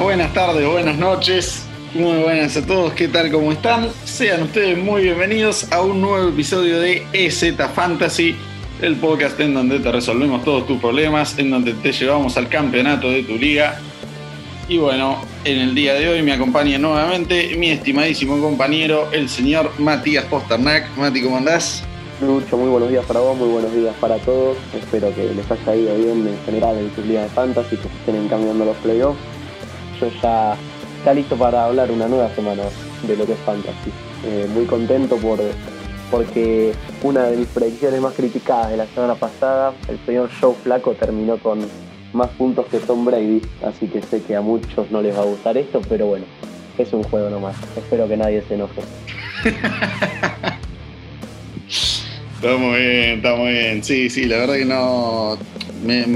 Buenas tardes, buenas noches. Muy buenas a todos, ¿qué tal? ¿Cómo están? Sean ustedes muy bienvenidos a un nuevo episodio de EZ Fantasy, el podcast en donde te resolvemos todos tus problemas, en donde te llevamos al campeonato de tu liga. Y bueno, en el día de hoy me acompaña nuevamente mi estimadísimo compañero, el señor Matías Posternak. Mati, ¿cómo andás? Lucho, muy buenos días para vos, muy buenos días para todos. Espero que les haya ido bien en general en sus ligas de fantasy, que estén encaminando los playoffs. Ya está listo para hablar una nueva semana de lo que es fantasy. Eh, muy contento por porque una de mis predicciones más criticadas de la semana pasada, el señor Joe Flaco terminó con más puntos que Tom Brady, así que sé que a muchos no les va a gustar esto, pero bueno, es un juego nomás. Espero que nadie se enoje. Está muy bien, está muy bien. Sí, sí, la verdad que no. Me,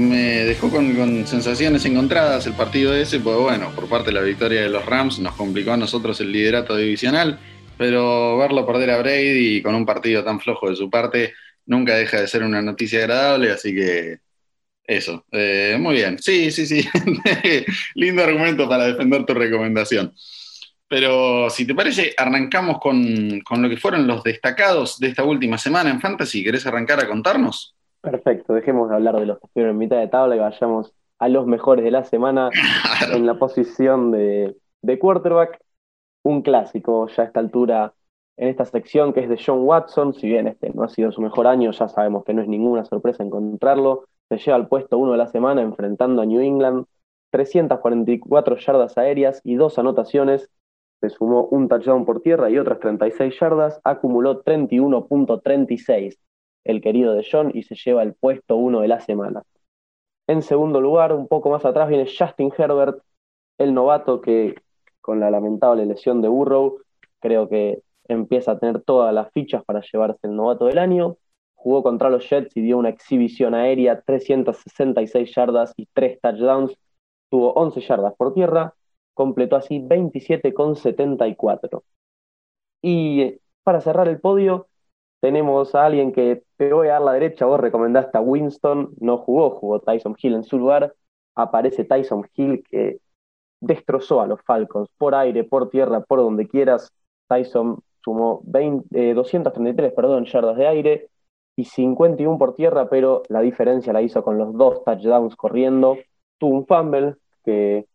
dejó con, sensaciones encontradas el partido ese, pues bueno, por parte de la victoria de los Rams nos complicó a nosotros el liderato divisional, pero verlo perder a Brady con un partido tan flojo de su parte nunca deja de ser una noticia agradable, así que eso, eh, muy bien. Sí, sí, sí. Lindo argumento para defender tu recomendación. Pero si te parece, arrancamos con, lo que fueron los destacados de esta última semana en Fantasy. ¿Querés arrancar a contarnos? Perfecto, dejemos de hablar de los que estuvieron en mitad de tabla y vayamos a los mejores de la semana en la posición de, de quarterback. Un clásico ya a esta altura en esta sección que es de John Watson. Si bien este no ha sido su mejor año, ya sabemos que no es ninguna sorpresa encontrarlo. Se lleva al puesto uno de la semana enfrentando a New England. 344 yardas aéreas y dos anotaciones se sumó un touchdown por tierra y otras 36 yardas, acumuló 31.36 el querido de John y se lleva el puesto uno de la semana. En segundo lugar, un poco más atrás, viene Justin Herbert, el novato que con la lamentable lesión de Burrow, creo que empieza a tener todas las fichas para llevarse el novato del año. Jugó contra los Jets y dio una exhibición aérea, 366 yardas y 3 touchdowns. Tuvo 11 yardas por tierra, completó así 27,74. Y para cerrar el podio, tenemos a alguien que te voy a dar la derecha, vos recomendaste a Winston, no jugó, jugó Tyson Hill en su lugar, aparece Tyson Hill que destrozó a los Falcons por aire, por tierra, por donde quieras. Tyson sumó 233 eh, perdón, yardas de aire y 51 por tierra, pero la diferencia la hizo con los dos touchdowns corriendo. Tuvo un fumble que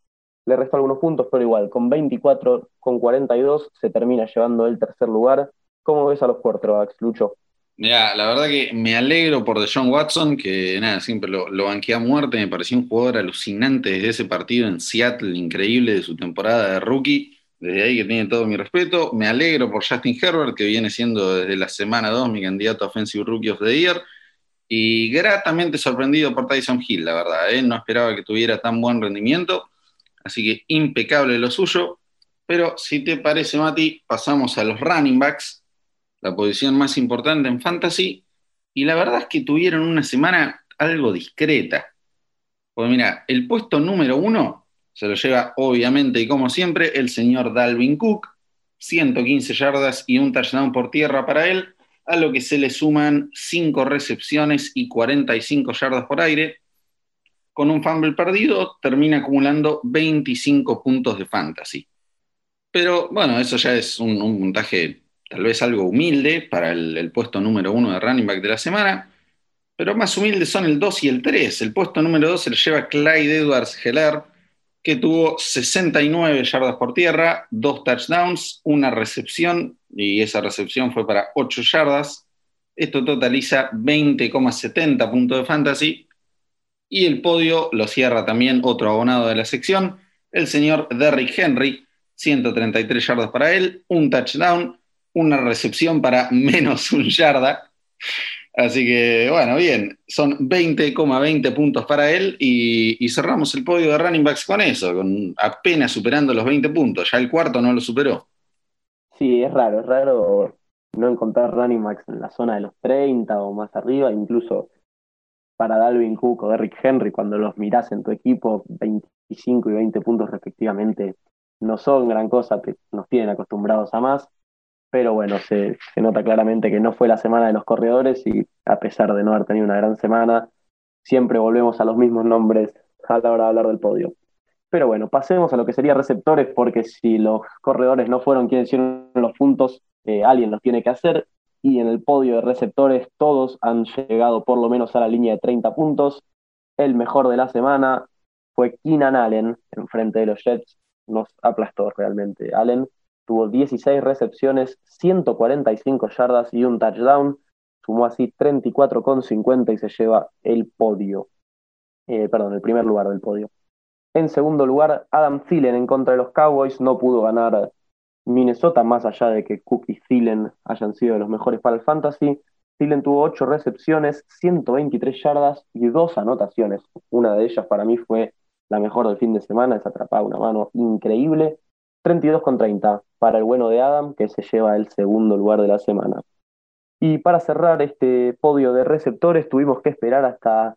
le restó algunos puntos, pero igual, con 24, con 42 se termina llevando el tercer lugar. ¿Cómo ves a los quarterbacks, Lucho? Mira, la verdad que me alegro por Deshaun Watson, que nada, siempre lo, lo a muerte, me pareció un jugador alucinante desde ese partido en Seattle, increíble de su temporada de rookie, desde ahí que tiene todo mi respeto. Me alegro por Justin Herbert, que viene siendo desde la semana 2 mi candidato a Offensive Rookie of the Year, y gratamente sorprendido por Tyson Hill, la verdad, ¿eh? no esperaba que tuviera tan buen rendimiento Así que impecable lo suyo. Pero si te parece, Mati, pasamos a los running backs, la posición más importante en fantasy. Y la verdad es que tuvieron una semana algo discreta. Pues mira, el puesto número uno se lo lleva, obviamente y como siempre, el señor Dalvin Cook. 115 yardas y un touchdown por tierra para él, a lo que se le suman 5 recepciones y 45 yardas por aire con un fumble perdido, termina acumulando 25 puntos de fantasy. Pero bueno, eso ya es un, puntaje tal vez algo humilde para el, puesto número uno de running back de la semana, pero más humildes son el 2 y el 3. El puesto número 2 se lo lleva Clyde Edwards Heller, que tuvo 69 yardas por tierra, dos touchdowns, una recepción, y esa recepción fue para 8 yardas. Esto totaliza 20,70 puntos de fantasy, y el podio lo cierra también otro abonado de la sección, el señor Derrick Henry, 133 yardas para él, un touchdown, una recepción para menos un yarda. Así que, bueno, bien, son 20,20 puntos para él y, cerramos el podio de running backs con eso, con apenas superando los 20 puntos. Ya el cuarto no lo superó. Sí, es raro, es raro no encontrar running backs en la zona de los 30 o más arriba, incluso para Dalvin Cook o Derrick Henry, cuando los miras en tu equipo, 25 y 20 puntos respectivamente, no son gran cosa, nos tienen acostumbrados a más, pero bueno, se, nota claramente que no fue la semana de los corredores y a pesar de no haber tenido una gran semana, siempre volvemos a los mismos nombres a la hora de hablar del podio. Pero bueno, pasemos a lo que sería receptores, porque si los corredores no fueron quienes hicieron los puntos, eh, alguien los tiene que hacer. Y en el podio de receptores todos han llegado por lo menos a la línea de 30 puntos. El mejor de la semana fue Keenan Allen en frente de los Jets. Nos aplastó realmente. Allen tuvo 16 recepciones, 145 yardas y un touchdown. Sumó así 34,50 y se lleva el podio. Eh, perdón, el primer lugar del podio. En segundo lugar, Adam Thielen en contra de los Cowboys. No pudo ganar Minnesota, más allá de que Cook y Thielen hayan sido los mejores para el Fantasy. Thielen tuvo 8 recepciones, 123 yardas y 2 anotaciones. Una de ellas para mí fue la mejor del fin de semana, es atrapada una mano increíble. 32 con 30 para el bueno de Adam, que se lleva el segundo lugar de la semana. Y para cerrar este podio de receptores, tuvimos que esperar hasta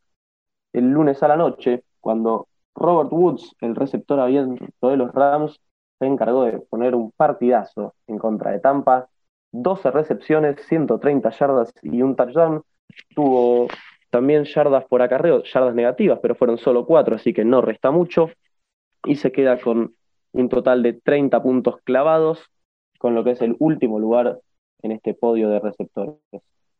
el lunes a la noche, cuando Robert Woods, el receptor abierto de los Rams, se encargó de poner un partidazo en contra de Tampa. 12 recepciones, 130 yardas y un touchdown. Tuvo también yardas por acarreo, yardas negativas, pero fueron solo 4, así que no resta mucho. Y se queda con un total de 30 puntos clavados, con lo que es el último lugar en este podio de receptores.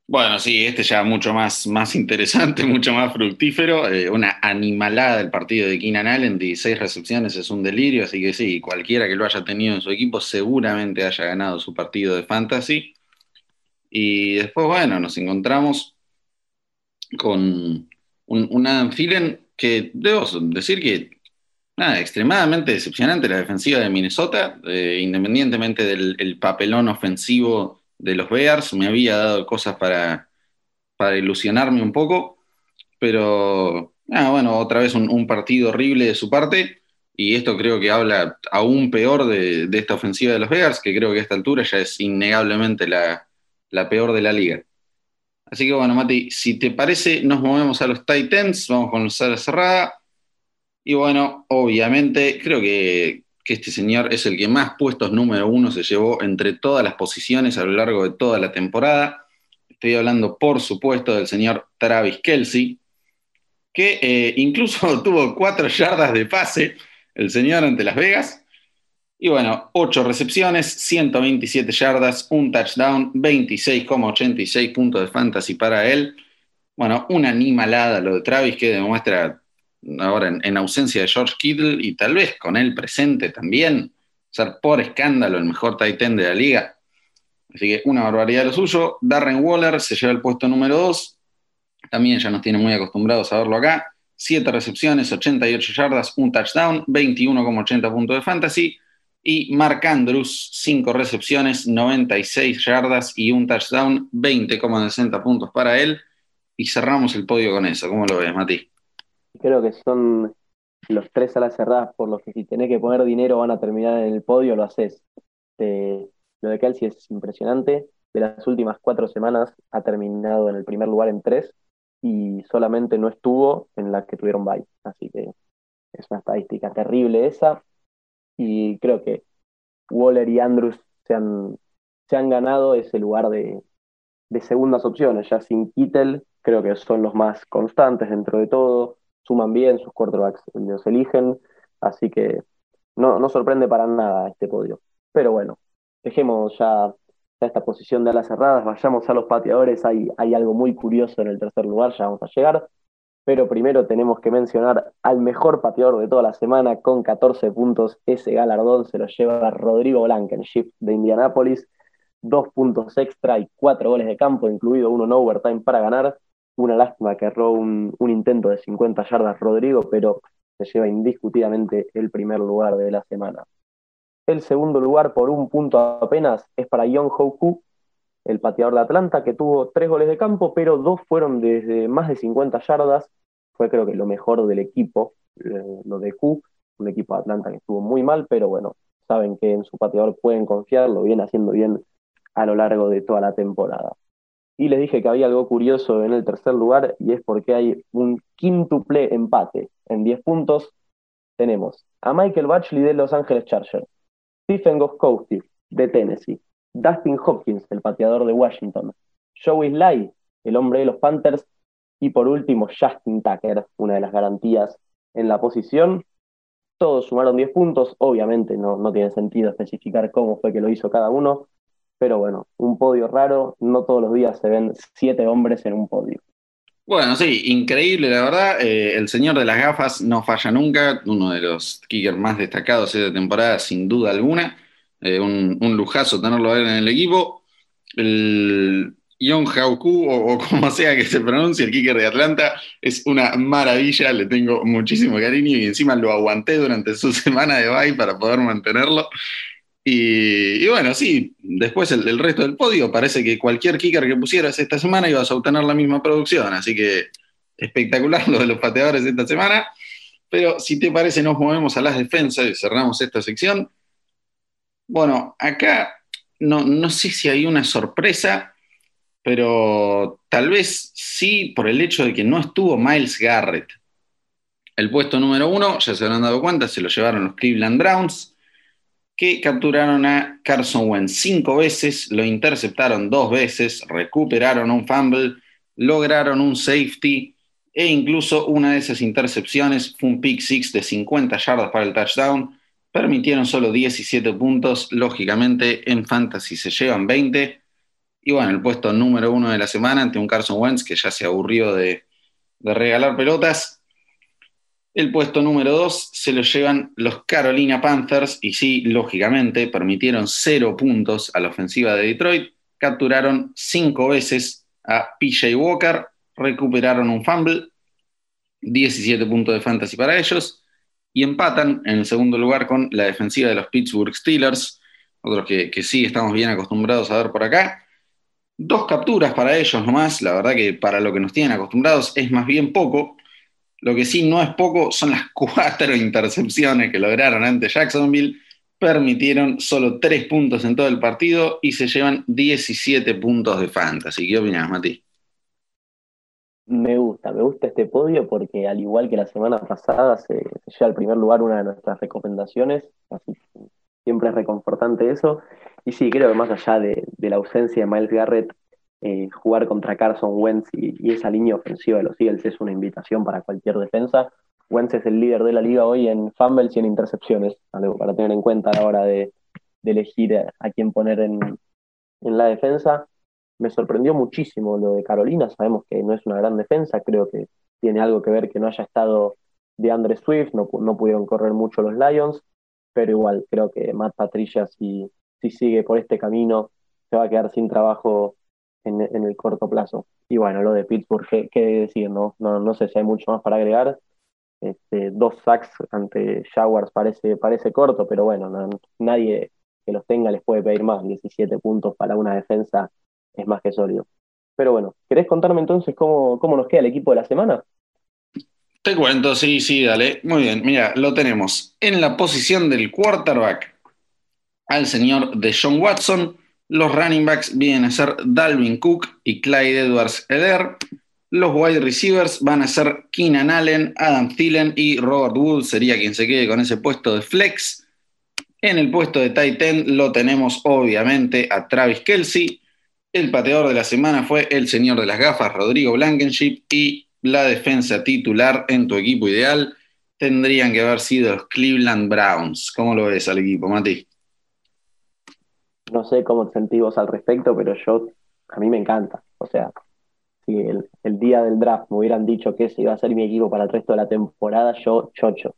Bueno, sí, este ya mucho más, más interesante, mucho más fructífero. Eh, una animalada del partido de Keenan Allen, 16 recepciones es un delirio, así que sí, cualquiera que lo haya tenido en su equipo seguramente haya ganado su partido de fantasy. Y después, bueno, nos encontramos con un, Adam Thielen que debo decir que, nada, extremadamente decepcionante la defensiva de Minnesota, eh, independientemente del papelón ofensivo de los Bears, me había dado cosas para, para ilusionarme un poco, pero ah, bueno, otra vez un, partido horrible de su parte, y esto creo que habla aún peor de, esta ofensiva de los Bears, que creo que a esta altura ya es innegablemente la, peor de la liga. Así que bueno, Mati, si te parece, nos movemos a los Titans, vamos con los sala cerrada. Y bueno, obviamente, creo que, este señor es el que más puestos número uno se llevó entre todas las posiciones a lo largo de toda la temporada. Estoy hablando, por supuesto, del señor Travis Kelsey, que eh, incluso tuvo cuatro yardas de pase, el señor ante Las Vegas. Y bueno, ocho recepciones, 127 yardas, un touchdown, 26,86 puntos de fantasy para él. Bueno, una animalada lo de Travis que demuestra ahora en, ausencia de George Kittle y tal vez con él presente también, ser por escándalo el mejor tight end de la liga. Así que una barbaridad lo suyo. Darren Waller se lleva el puesto número 2. También ya nos tiene muy acostumbrados a verlo acá. 7 recepciones, 88 yardas, un touchdown, 21,80 puntos de fantasy. Y Mark Andrews, 5 recepciones, 96 yardas y un touchdown, 20,60 puntos para él. Y cerramos el podio con eso. ¿Cómo lo ves, Mati? Creo que son los tres alas cerradas por los que si tenés que poner dinero van a terminar en el podio, lo haces. Lo de Kelsey es impresionante. De las últimas cuatro semanas ha terminado en el primer lugar en tres y solamente no estuvo en las que tuvieron bye. Así que es una estadística terrible esa. Y creo que Waller y Andrews se han, se han ganado ese lugar de, de segundas opciones. Ya sin Kittel, creo que son los más constantes dentro de todo suman bien, sus quarterbacks los eligen, así que no, sorprende para nada este podio. Pero bueno, dejemos ya, esta posición de alas cerradas, vayamos a los pateadores, hay, hay algo muy curioso en el tercer lugar, ya vamos a llegar, pero primero tenemos que mencionar al mejor pateador de toda la semana con 14 puntos, ese galardón se lo lleva Rodrigo Blankenship de Indianápolis, dos puntos extra y cuatro goles de campo, incluido uno en overtime para ganar. Una lástima que erró un, intento de 50 yardas Rodrigo, pero se lleva indiscutidamente el primer lugar de la semana. El segundo lugar, por un punto apenas, es para Young Hoku, el pateador de Atlanta, que tuvo tres goles de campo, pero dos fueron desde más de 50 yardas. Fue creo que lo mejor del equipo, eh, lo de Q, un equipo de Atlanta que estuvo muy mal, pero bueno, saben que en su pateador pueden confiar, lo viene haciendo bien a lo largo de toda la temporada. Y les dije que había algo curioso en el tercer lugar y es porque hay un quintuple empate. En 10 puntos tenemos a Michael Batchley de Los Angeles Chargers, Stephen Gostkowski de Tennessee, Dustin Hopkins, el pateador de Washington, Joey Sly, el hombre de los Panthers, y por último Justin Tucker, una de las garantías en la posición. Todos sumaron 10 puntos, obviamente no, no tiene sentido especificar cómo fue que lo hizo cada uno, pero bueno, un podio raro, no todos los días se ven siete hombres en un podio. Bueno, sí, increíble, la verdad. Eh, el señor de las gafas no falla nunca, uno de los kickers más destacados de esta temporada, sin duda alguna. Eh, un, lujazo tenerlo a en el equipo. El Yon Hauku, o, o, como sea que se pronuncie, el kicker de Atlanta, es una maravilla, le tengo muchísimo cariño y encima lo aguanté durante su semana de bye para poder mantenerlo. Y, bueno, sí, después el, resto del podio parece que cualquier kicker que pusieras esta semana ibas a obtener la misma producción, así que espectacular lo de los pateadores esta semana. Pero si te parece, nos movemos a las defensas y cerramos esta sección. Bueno, acá no, no sé si hay una sorpresa, pero tal vez sí por el hecho de que no estuvo Miles Garrett. El puesto número uno, ya se habrán dado cuenta, se lo llevaron los Cleveland Browns que capturaron a Carson Wentz cinco veces, lo interceptaron dos veces, recuperaron un fumble, lograron un safety e incluso una de esas intercepciones fue un pick six de 50 yardas para el touchdown. Permitieron solo 17 puntos, lógicamente en fantasy se llevan 20. Y bueno, el puesto número uno de la semana ante un Carson Wentz que ya se aburrió de, de regalar pelotas, el puesto número 2 se lo llevan los Carolina Panthers y sí, lógicamente, permitieron cero puntos a la ofensiva de Detroit, capturaron cinco veces a PJ Walker, recuperaron un fumble, 17 puntos de fantasy para ellos y empatan en el segundo lugar con la defensiva de los Pittsburgh Steelers, otros que, que sí estamos bien acostumbrados a ver por acá. Dos capturas para ellos nomás, la verdad que para lo que nos tienen acostumbrados es más bien poco, lo que sí no es poco son las cuatro intercepciones que lograron ante Jacksonville. Permitieron solo tres puntos en todo el partido y se llevan 17 puntos de fantasy. ¿Qué opinas, Mati? Me gusta, me gusta este podio porque al igual que la semana pasada se, lleva al primer lugar una de nuestras recomendaciones, así siempre es reconfortante eso. Y sí, creo que más allá de, de la ausencia de Miles Garrett, eh, jugar contra Carson Wentz y, esa línea ofensiva de los Eagles es una invitación para cualquier defensa. Wentz es el líder de la liga hoy en fumbles y en intercepciones, algo para tener en cuenta a la hora de, elegir a, quién poner en, la defensa. Me sorprendió muchísimo lo de Carolina, sabemos que no es una gran defensa, creo que tiene algo que ver que no haya estado de Andre Swift, no, no pudieron correr mucho los Lions, pero igual creo que Matt Patricia si, si sigue por este camino se va a quedar sin trabajo en, el corto plazo. Y bueno, lo de Pittsburgh, ¿qué, decir? No? No, sé si hay mucho más para agregar. Este, dos sacks ante Jaguars parece, parece corto, pero bueno, nadie que los tenga les puede pedir más. 17 puntos para una defensa es más que sólido. Pero bueno, ¿querés contarme entonces cómo, cómo nos queda el equipo de la semana? Te cuento, sí, sí, dale. Muy bien, mira, lo tenemos en la posición del quarterback al señor de John Watson, los running backs vienen a ser Dalvin Cook y Clyde Edwards Eder. Los wide receivers van a ser Keenan Allen, Adam Thielen y Robert Wood sería quien se quede con ese puesto de flex. En el puesto de tight end lo tenemos obviamente a Travis Kelsey. El pateador de la semana fue el señor de las gafas, Rodrigo Blankenship. Y la defensa titular en tu equipo ideal tendrían que haber sido los Cleveland Browns. ¿Cómo lo ves al equipo, Mati? No sé cómo te sentís vos al respecto, pero yo, a mí me encanta. O sea, si el, día del draft me hubieran dicho que ese iba a ser mi equipo para el resto de la temporada, yo chocho.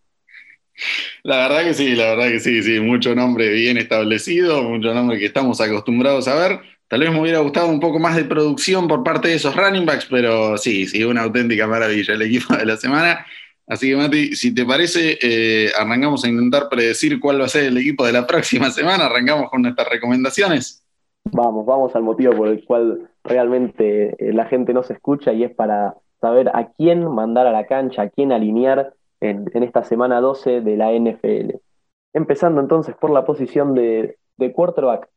La verdad que sí, la verdad que sí, sí, mucho nombre bien establecido, mucho nombre que estamos acostumbrados a ver. Tal vez me hubiera gustado un poco más de producción por parte de esos running backs, pero sí, sí, una auténtica maravilla el equipo de la semana. Así que, Mati, si te parece, eh, arrancamos a intentar predecir cuál va a ser el equipo de la próxima semana. Arrancamos con nuestras recomendaciones. Vamos, vamos al motivo por el cual realmente eh, la gente no se escucha y es para saber a quién mandar a la cancha, a quién alinear en, esta semana 12 de la NFL. Empezando entonces por la posición de, de quarterback,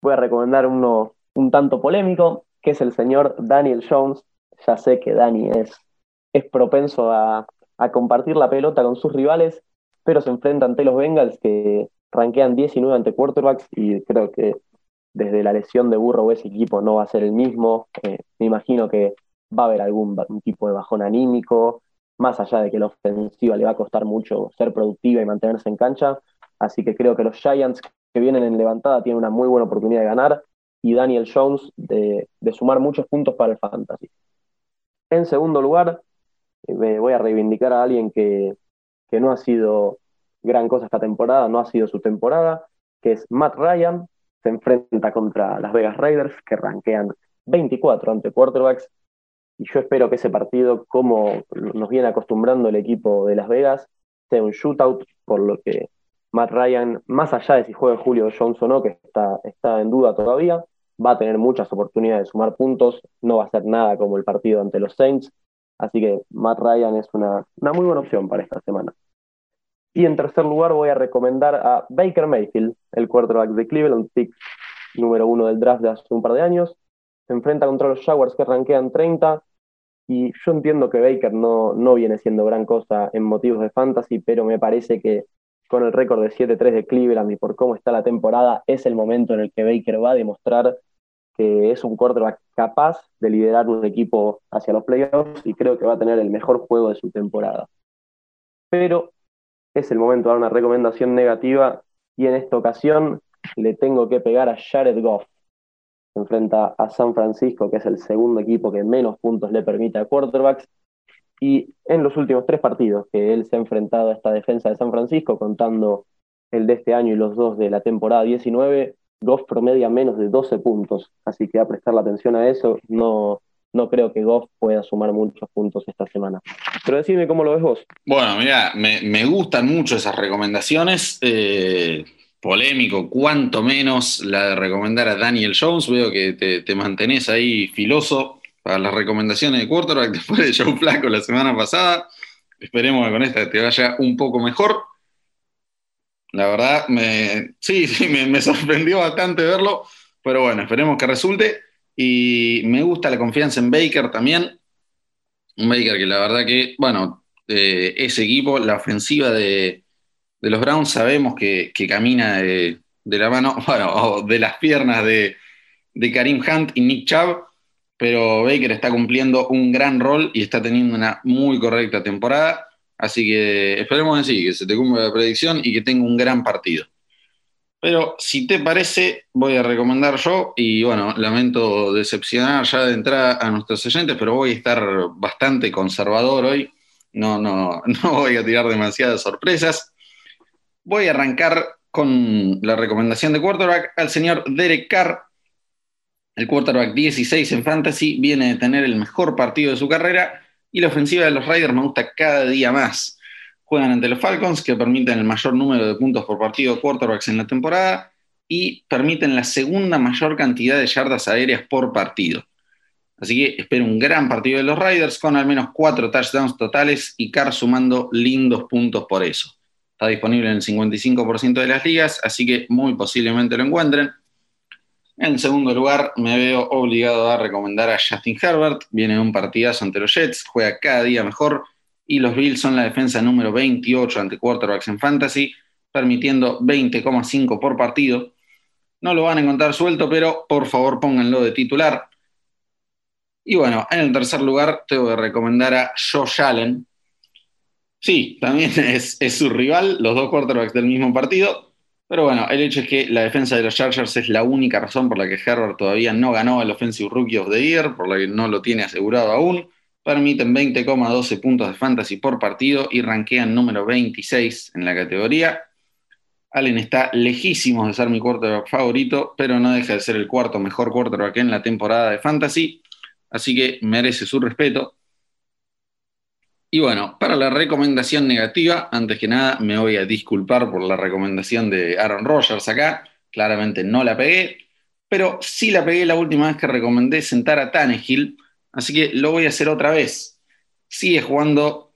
voy a recomendar uno un tanto polémico, que es el señor Daniel Jones. Ya sé que Dani es, es propenso a, a compartir la pelota con sus rivales, pero se enfrenta ante los Bengals que ranquean 19 ante quarterbacks y creo que desde la lesión de Burrow ese equipo no va a ser el mismo. Eh, me imagino que va a haber algún tipo de bajón anímico más allá de que la ofensiva le va a costar mucho ser productiva y mantenerse en cancha. Así que creo que los Giants que vienen en levantada tienen una muy buena oportunidad de ganar y Daniel Jones de, sumar muchos puntos para el fantasy. En segundo lugar, me voy a reivindicar a alguien que, que no ha sido gran cosa esta temporada, no ha sido su temporada, que es Matt Ryan, se enfrenta contra las Vegas Raiders, que rankean 24 ante quarterbacks, y yo espero que ese partido, como nos viene acostumbrando el equipo de Las Vegas, sea un shootout, por lo que Matt Ryan, más allá de si juega Julio Jones o no, que está, está en duda todavía, va a tener muchas oportunidades de sumar puntos, no va a ser nada como el partido ante los Saints, así que Matt Ryan es una, una muy buena opción para esta semana. Y en tercer lugar voy a recomendar a Baker Mayfield, el quarterback de Cleveland, pick número uno del draft de hace un par de años. Se enfrenta contra los Jaguars que rankean 30, y yo entiendo que Baker no, no viene siendo gran cosa en motivos de fantasy, pero me parece que con el récord de 7-3 de Cleveland y por cómo está la temporada, es el momento en el que Baker va a demostrar que es un quarterback capaz de liderar un equipo hacia los playoffs y creo que va a tener el mejor juego de su temporada. Pero es el momento de dar una recomendación negativa y en esta ocasión le tengo que pegar a Jared Goff se enfrenta a San Francisco, que es el segundo equipo que menos puntos le permite a quarterbacks. Y en los últimos tres partidos que él se ha enfrentado a esta defensa de San Francisco, contando el de este año y los dos de la temporada 19, Goff promedia menos de 12 puntos. Así que a prestar la atención a eso, no, no creo que Goff pueda sumar muchos puntos esta semana. Pero decime cómo lo ves vos. Bueno, mira, me, me gustan mucho esas recomendaciones. Eh, polémico, cuanto menos la de recomendar a Daniel Jones. Veo que te, mantenés ahí filoso para las recomendaciones de quarterback después de Joe Flaco la semana pasada. Esperemos que con esta te vaya un poco mejor. La verdad, me, sí, sí, me, sorprendió bastante verlo, pero bueno, esperemos que resulte. Y me gusta la confianza en Baker también. Un Baker que la verdad que, bueno, eh, ese equipo, la ofensiva de, de los Browns sabemos que, camina de, la mano, bueno, de las piernas de, Karim Hunt y Nick Chubb, pero Baker está cumpliendo un gran rol y está teniendo una muy correcta temporada. Así que esperemos en sí, que se te cumpla la predicción y que tenga un gran partido. Pero si te parece, voy a recomendar yo, y bueno, lamento decepcionar ya de entrada a nuestros oyentes, pero voy a estar bastante conservador hoy. No, no, no voy a tirar demasiadas sorpresas. Voy a arrancar con la recomendación de quarterback al señor Derek Carr. El quarterback 16 en fantasy viene de tener el mejor partido de su carrera y la ofensiva de los Raiders me gusta cada día más. Juegan ante los Falcons, que permiten el mayor número de puntos por partido de quarterbacks en la temporada y permiten la segunda mayor cantidad de yardas aéreas por partido. Así que espero un gran partido de los Raiders con al menos cuatro touchdowns totales y Carr sumando lindos puntos por eso. Está disponible en el 55% de las ligas, así que muy posiblemente lo encuentren. En segundo lugar, me veo obligado a recomendar a Justin Herbert. Viene un partidazo ante los Jets, juega cada día mejor y los Bills son la defensa número 28 ante quarterbacks en fantasy, permitiendo 20,5 por partido. No lo van a encontrar suelto, pero por favor pónganlo de titular. Y bueno, en el tercer lugar tengo que recomendar a Josh Allen, Sí, también es, su rival, los dos quarterbacks del mismo partido. Pero bueno, el hecho es que la defensa de los Chargers es la única razón por la que Herbert todavía no ganó el Offensive Rookie of the Year, por la que no lo tiene asegurado aún. Permiten 20,12 puntos de fantasy por partido y rankean número 26 en la categoría. Allen está lejísimo de ser mi quarterback favorito, pero no deja de ser el cuarto mejor quarterback en la temporada de fantasy, así que merece su respeto. Y bueno, para la recomendación negativa, antes que nada me voy a disculpar por la recomendación de Aaron Rodgers acá. Claramente no la pegué, pero sí la pegué la última vez que recomendé sentar a Tannehill, así que lo voy a hacer otra vez. Sigue jugando,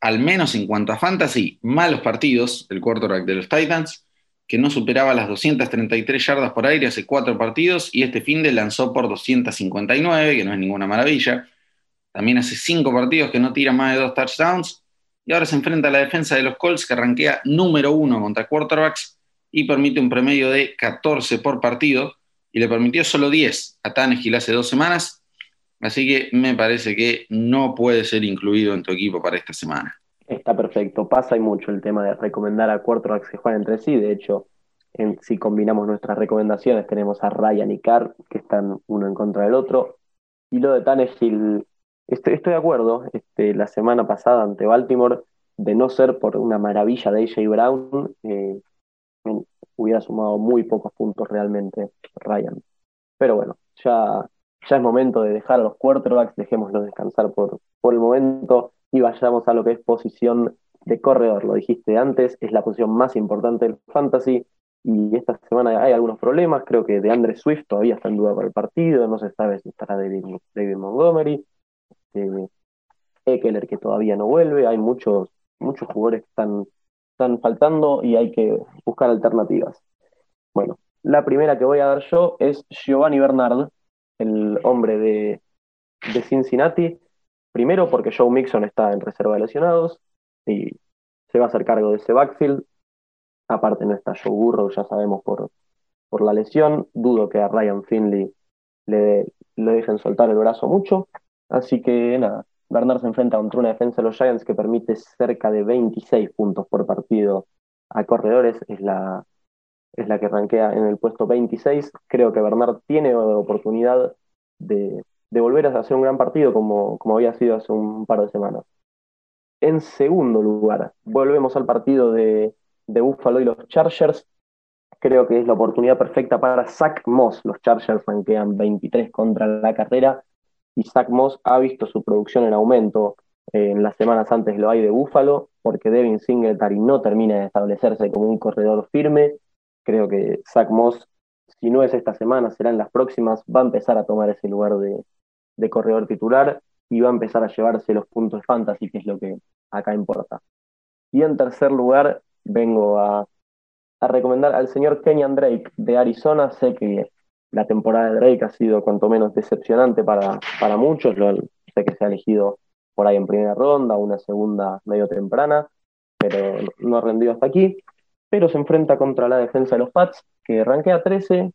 al menos en cuanto a fantasy, malos partidos, el quarterback de los Titans, que no superaba las 233 yardas por aire hace cuatro partidos y este fin de lanzó por 259, que no es ninguna maravilla. También hace cinco partidos que no tira más de dos touchdowns. Y ahora se enfrenta a la defensa de los Colts, que arranquea número uno contra quarterbacks y permite un promedio de 14 por partido. Y le permitió solo 10 a Tannehill hace dos semanas. Así que me parece que no puede ser incluido en tu equipo para esta semana. Está perfecto. Pasa y mucho el tema de recomendar a quarterbacks que juegan entre sí. De hecho, si combinamos nuestras recomendaciones, tenemos a Ryan y Carr, que están uno en contra del otro. Y lo de Tannehill, estoy, de acuerdo. Este, la semana pasada ante Baltimore, de no ser por una maravilla de AJ Brown, eh, hubiera sumado muy pocos puntos realmente Ryan. Pero bueno, ya, es momento de dejar a los quarterbacks, dejémoslos descansar por, el momento y vayamos a lo que es posición de corredor. Lo dijiste antes, es la posición más importante del fantasy y esta semana hay algunos problemas. Creo que de Andre Swift todavía está en duda para el partido, no se sabe si estará David Montgomery, eh, Eckler que todavía no vuelve. Hay muchos, muchos jugadores que están, están faltando y hay que buscar alternativas. Bueno, la primera que voy a dar yo es Giovanni Bernard, el hombre de, de Cincinnati. Primero porque Joe Mixon está en reserva de lesionados y se va a hacer cargo de ese backfield. Aparte no está Joe Burrow, ya sabemos por, por la lesión. Dudo que a Ryan Finley le, le dejen soltar el brazo mucho. Así que nada, Bernard se enfrenta contra una defensa de los Giants que permite cerca de 26 puntos por partido a corredores. Es la, es la que rankea en el puesto 26. Creo que Bernard tiene oportunidad de, de volver a hacer un gran partido como, como había sido hace un par de semanas. En segundo lugar, volvemos al partido de, de Buffalo y los Chargers. Creo que es la oportunidad perfecta para Zach Moss. Los Chargers ranquean 23 contra la carrera Zach Moss ha visto su producción en aumento eh, en las semanas antes lo hay de Buffalo, porque Devin Singletary no termina de establecerse como un corredor firme. Creo que Zach Moss, si no es esta semana, será en las próximas, va a empezar a tomar ese lugar de, de corredor titular y va a empezar a llevarse los puntos fantasy, que es lo que acá importa. Y en tercer lugar, vengo a, a recomendar al señor Kenyan Drake de Arizona. Sé que la temporada de Drake ha sido cuanto menos decepcionante para, para muchos. Lo, sé que se ha elegido por ahí en primera ronda, una segunda medio temprana, pero no ha rendido hasta aquí. Pero se enfrenta contra la defensa de los Pats, que rankea 13,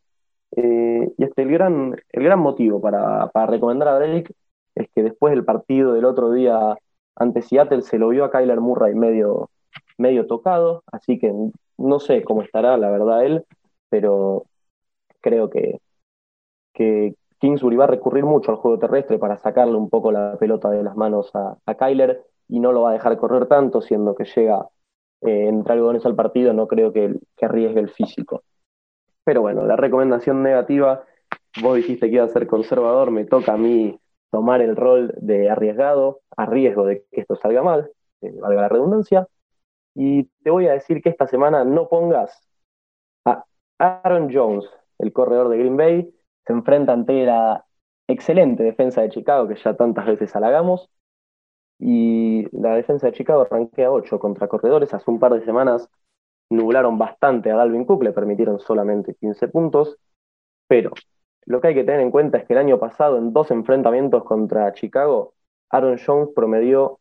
eh, y este, el, gran, el gran motivo para, recomendar a Drake es que después del partido del otro día ante Seattle se lo vio a Kyler Murray medio, medio tocado, así que no sé cómo estará la verdad él, pero creo que, que Kingsbury va a recurrir mucho al juego terrestre para sacarle un poco la pelota de las manos a, Kyler y no lo va a dejar correr tanto, siendo que llega eh, entre algodones al partido, no creo que, que arriesgue el físico. Pero bueno, la recomendación negativa, vos dijiste que iba a ser conservador, me toca a mí tomar el rol de arriesgado, a riesgo de que esto salga mal, eh, valga la redundancia, y te voy a decir que esta semana no pongas a Aaron Jones, el corredor de Green Bay, se enfrenta ante la excelente defensa de Chicago que ya tantas veces halagamos, y la defensa de Chicago arranquea 8 contra corredores, hace un par de semanas nublaron bastante a Dalvin Cook, le permitieron solamente 15 puntos, pero lo que hay que tener en cuenta es que el año pasado en dos enfrentamientos contra Chicago, Aaron Jones promedió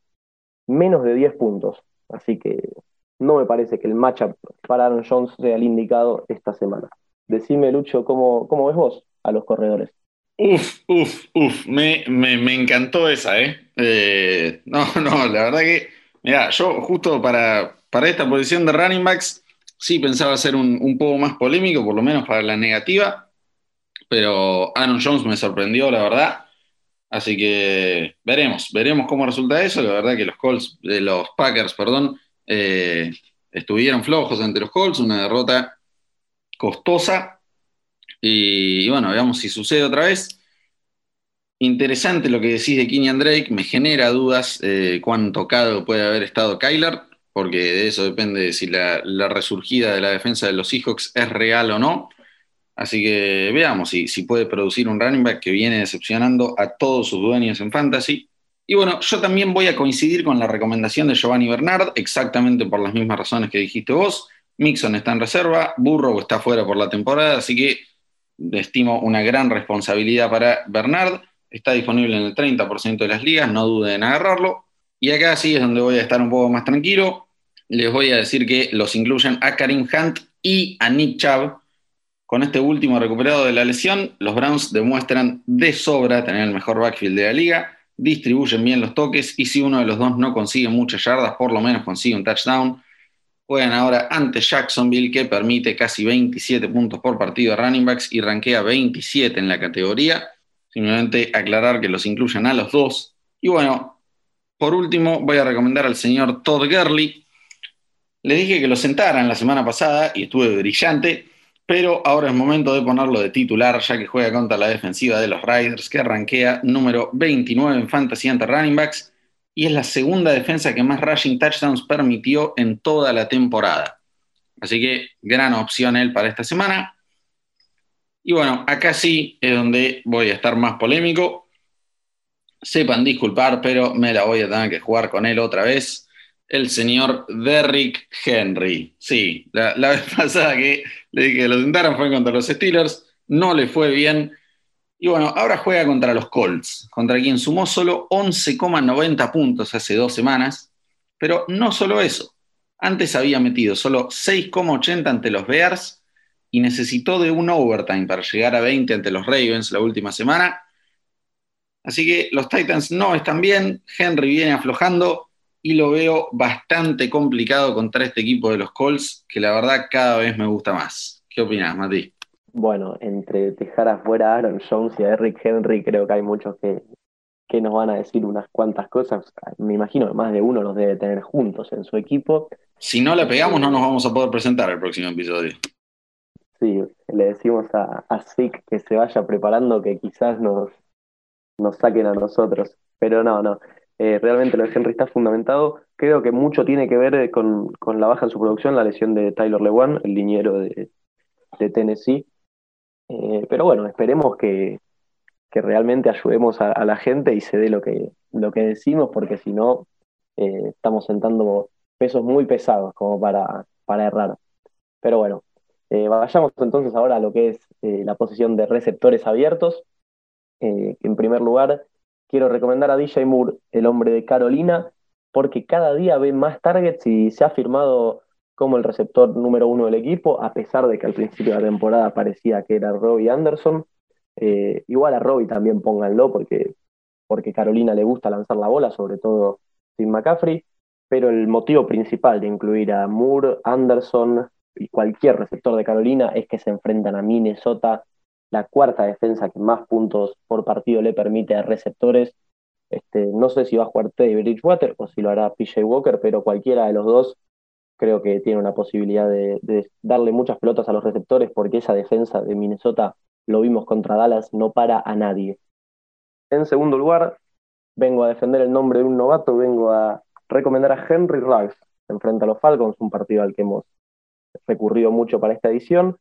menos de 10 puntos, así que no me parece que el matchup para Aaron Jones sea el indicado esta semana. Decime, Lucho, ¿cómo, cómo ves vos a los corredores? Uf, uf, uf, me, me, encantó esa, ¿eh? ¿eh? No, no, la verdad que, mira, yo justo para, para esta posición de running backs, sí pensaba ser un, poco más polémico, por lo menos para la negativa, pero Aaron Jones me sorprendió, la verdad. Así que veremos, veremos cómo resulta eso. La verdad que los Colts, eh, los Packers, perdón, eh, estuvieron flojos ante los Colts, una derrota costosa. Y, bueno, veamos si sucede otra vez. Interesante lo que decís de Kenyan Drake, me genera dudas eh, cuán tocado puede haber estado Kyler porque de eso depende si la, resurgida de la defensa de los Seahawks es real o no. Así que veamos si, si puede producir un running back que viene decepcionando a todos sus dueños en fantasy. Y bueno, yo también voy a coincidir con la recomendación de Giovanni Bernard, exactamente por las mismas razones que dijiste vos. Mixon está en reserva, Burrow está fuera por la temporada, así que estimo una gran responsabilidad para Bernard. Está disponible en el 30% de las ligas, no duden en agarrarlo. Y acá sí es donde voy a estar un poco más tranquilo les voy a decir que los incluyen a Karim Hunt y a Nick Chubb, Con este último recuperado de la lesión, los Browns demuestran de sobra tener el mejor backfield de la liga, distribuyen bien los toques y si uno de los dos no consigue muchas yardas, por lo menos consigue un touchdown. Juegan ahora ante Jacksonville, que permite casi 27 puntos por partido de running backs y rankea 27 en la categoría. Simplemente aclarar que los incluyen a los dos. Y bueno, por último, voy a recomendar al señor Todd Gurley. Le dije que lo sentaran la semana pasada y estuve brillante pero ahora es momento de ponerlo de titular, ya que juega contra la defensiva de los Riders, que arranquea número 29 en Fantasy ante Running Backs, y es la segunda defensa que más rushing touchdowns permitió en toda la temporada. Así que gran opción él para esta semana. Y bueno, acá sí es donde voy a estar más polémico. Sepan disculpar, pero me la voy a tener que jugar con él otra vez el señor Derrick Henry. Sí, la, vez pasada que le dije que lo sentaron fue contra los Steelers, no le fue bien. Y bueno, ahora juega contra los Colts, contra quien sumó solo 11,90 puntos hace dos semanas. Pero no solo eso, antes había metido solo 6,80 ante los Bears y necesitó de un overtime para llegar a 20 ante los Ravens la última semana. Así que los Titans no están bien, Henry viene aflojando y lo veo bastante complicado contra este equipo de los Colts, que la verdad cada vez me gusta más. ¿Qué opinas, Mati? Bueno, entre dejar afuera a Aaron Jones y a Eric Henry, creo que hay muchos que, que nos van a decir unas cuantas cosas. Me imagino que más de uno los debe tener juntos en su equipo. Si no le pegamos, no nos vamos a poder presentar el próximo episodio. Sí, le decimos a, a que se vaya preparando, que quizás nos, nos saquen a nosotros. Pero no, no. Eh, realmente lo de Henry está fundamentado. Creo que mucho tiene que ver eh, con, la baja en su producción, la lesión de Tyler Lewan, el liniero de, Tennessee. Eh, pero bueno, esperemos que, realmente ayudemos a, la gente y se dé lo que, lo que decimos, porque si no, estamos sentando pesos muy pesados como para, para errar. Pero bueno, vayamos entonces ahora a lo que es la posición de receptores abiertos. en primer lugar, quiero recomendar a DJ Moore, el hombre de Carolina, porque cada día ve más targets y se ha firmado como el receptor número uno del equipo, a pesar de que al principio de la temporada parecía que era Robbie Anderson. Eh, igual a Robbie también pónganlo, porque, porque Carolina le gusta lanzar la bola, sobre todo sin McCaffrey, pero el motivo principal de incluir a Moore, Anderson y cualquier receptor de Carolina es que se enfrentan a Minnesota la cuarta defensa que más puntos por partido le permite a receptores. Este, no sé si va a jugar Teddy Bridgewater o si lo hará PJ Walker, pero cualquiera de los dos creo que tiene una posibilidad de, darle muchas pelotas a los receptores porque esa defensa de Minnesota, lo vimos contra Dallas, no para a nadie. En segundo lugar, vengo a defender el nombre de un novato, vengo a recomendar a Henry Ruggs, enfrente a los Falcons, un partido al que hemos recurrido mucho para esta edición.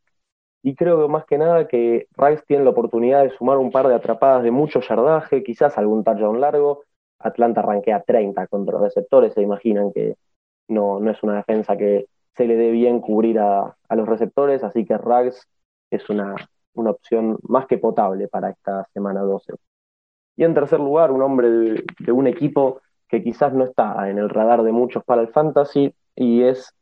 Y creo que más que nada que Rice tiene la oportunidad de sumar un par de atrapadas de mucho yardaje, quizás algún touchdown largo. Atlanta arranquea 30 contra los receptores, se imaginan que no, no es una defensa que se le dé bien cubrir a, los receptores, así que Rags es una, una, opción más que potable para esta semana 12. Y en tercer lugar, un hombre de, un equipo que quizás no está en el radar de muchos para el fantasy, y es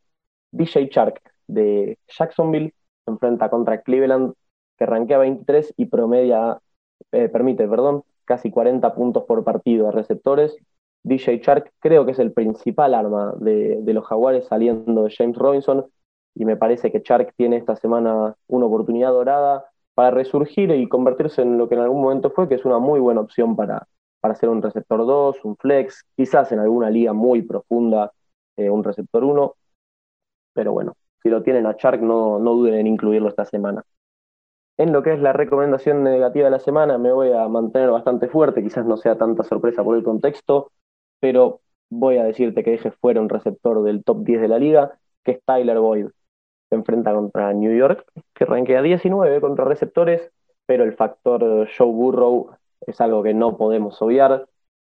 DJ Shark de Jacksonville, se enfrenta contra Cleveland, que rankea 23 y promedia, eh, permite, perdón, casi 40 puntos por partido a receptores. DJ Shark creo que es el principal arma de, los Jaguares saliendo de James Robinson y me parece que Shark tiene esta semana una oportunidad dorada para resurgir y convertirse en lo que en algún momento fue, que es una muy buena opción para, para ser un receptor 2, un flex, quizás en alguna liga muy profunda, eh, un receptor 1, pero bueno, si lo tienen a Shark, no, no duden en incluirlo esta semana. En lo que es la recomendación negativa de la semana, me voy a mantener bastante fuerte, quizás no sea tanta sorpresa por el contexto, pero voy a decirte que deje fuera un receptor del top 10 de la liga, que es Tyler Boyd. Se enfrenta contra New York, que rankea 19 contra receptores, pero el factor Joe Burrow es algo que no podemos obviar.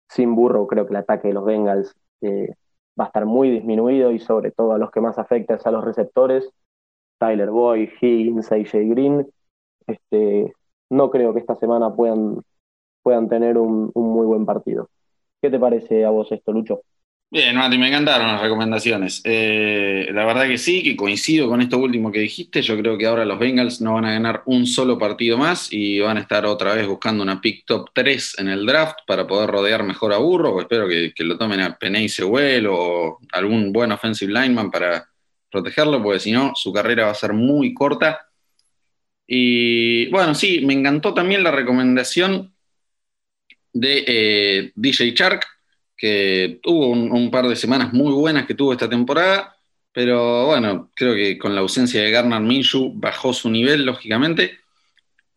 Sin Burrow creo que el ataque de los Bengals eh, va a estar muy disminuido y sobre todo a los que más afecta es a los receptores, Tyler Boyd, Higgins, AJ Green. Este, no creo que esta semana puedan, puedan tener un, muy buen partido. ¿Qué te parece a vos esto, Lucho? Bien, Mati, me encantaron las recomendaciones. Eh, la verdad que sí, que coincido con esto último que dijiste. Yo creo que ahora los Bengals no van a ganar un solo partido más y van a estar otra vez buscando una pick top 3 en el draft para poder rodear mejor a Burro. Espero que, lo tomen a Peney Sewell o algún buen offensive lineman para protegerlo, porque si no, su carrera va a ser muy corta. Y bueno, sí, me encantó también la recomendación de eh, DJ Shark que tuvo un, par de semanas muy buenas que tuvo esta temporada, pero bueno, creo que con la ausencia de Garner Minshew bajó su nivel, lógicamente.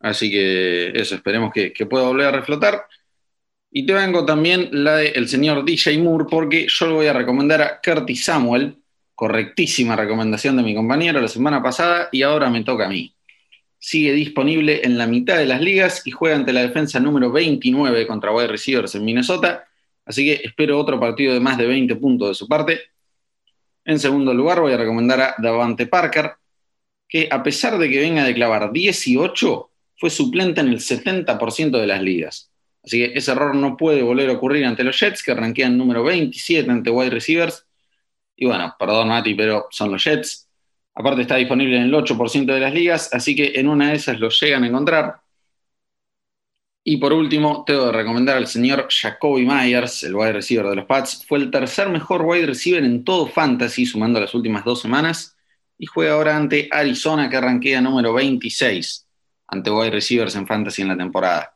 Así que eso, esperemos que, pueda volver a reflotar. Y te vengo también la del señor DJ Moore, porque yo le voy a recomendar a Curtis Samuel, correctísima recomendación de mi compañero la semana pasada, y ahora me toca a mí. Sigue disponible en la mitad de las ligas y juega ante la defensa número 29 contra wide receivers en Minnesota Así que espero otro partido de más de 20 puntos de su parte. En segundo lugar, voy a recomendar a Davante Parker, que a pesar de que venga de clavar 18, fue suplente en el 70% de las ligas. Así que ese error no puede volver a ocurrir ante los Jets, que ranquean número 27 ante wide receivers. Y bueno, perdón Mati, pero son los Jets. Aparte está disponible en el 8% de las ligas, así que en una de esas lo llegan a encontrar. Y por último, tengo que recomendar al señor Jacoby Myers, el wide receiver de los Pats. Fue el tercer mejor wide receiver en todo Fantasy, sumando las últimas dos semanas. Y juega ahora ante Arizona, que arranquea número 26 ante wide receivers en Fantasy en la temporada.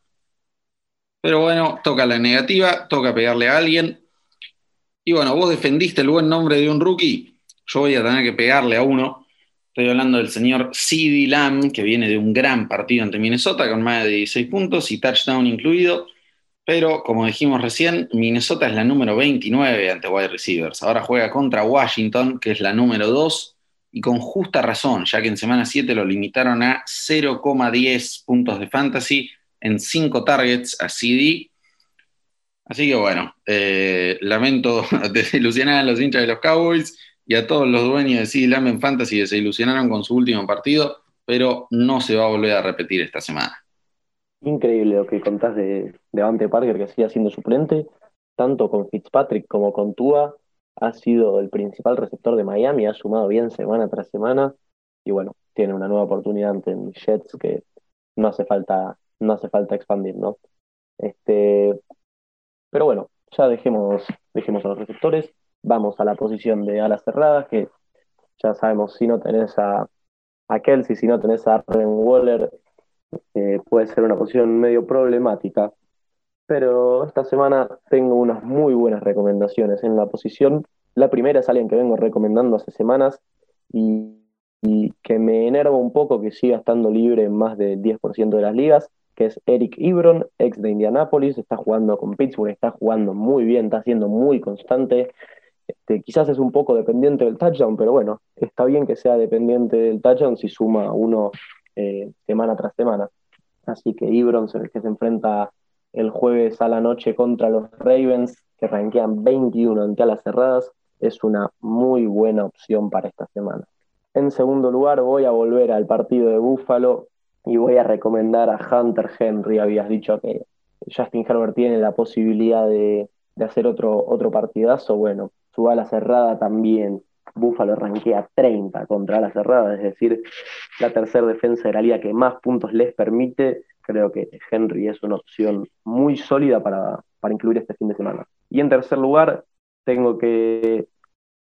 Pero bueno, toca la negativa, toca pegarle a alguien. Y bueno, vos defendiste el buen nombre de un rookie. Yo voy a tener que pegarle a uno Estoy hablando del señor CeeDee Lamb, que viene de un gran partido ante Minnesota con más de 16 puntos y touchdown incluido. Pero, como dijimos recién, Minnesota es la número 29 ante wide receivers. Ahora juega contra Washington, que es la número 2, y con justa razón, ya que en semana 7 lo limitaron a 0,10 puntos de fantasy en 5 targets a CD. Así que bueno, eh, lamento desilusionar a los hinchas de los Cowboys y a todos los dueños de CD Lamb en Fantasy se ilusionaron con su último partido, pero no se va a volver a repetir esta semana. Increíble lo que contás de, de Parker, que sigue siendo suplente, tanto con Fitzpatrick como con Tua. Ha sido el principal receptor de Miami, ha sumado bien semana tras semana y bueno, tiene una nueva oportunidad ante Jets que no hace falta, no hace falta expandir, ¿no? Este, pero bueno, ya dejemos, dejemos a los receptores vamos a la posición de alas cerradas, que ya sabemos, si no tenés a, a Kelsey, si no tenés a Arden Waller, eh, puede ser una posición medio problemática. Pero esta semana tengo unas muy buenas recomendaciones en la posición. La primera es alguien que vengo recomendando hace semanas y, y que me enerva un poco que siga estando libre en más del 10% de las ligas, que es Eric Ibron, ex de Indianapolis, está jugando con Pittsburgh, está jugando muy bien, está siendo muy constante, este, quizás es un poco dependiente del touchdown, pero bueno, está bien que sea dependiente del touchdown si suma uno eh, semana tras semana. Así que Ibron, el que se enfrenta el jueves a la noche contra los Ravens, que ranquean 21 ante alas cerradas, es una muy buena opción para esta semana. En segundo lugar, voy a volver al partido de Buffalo y voy a recomendar a Hunter Henry. Habías dicho que Justin Herbert tiene la posibilidad de, de hacer otro, otro partidazo. Bueno, su ala cerrada también. Búfalo ranquea 30 contra ala cerrada, es decir, la tercera defensa de la liga que más puntos les permite. Creo que Henry es una opción muy sólida para, incluir este fin de semana. Y en tercer lugar, tengo que,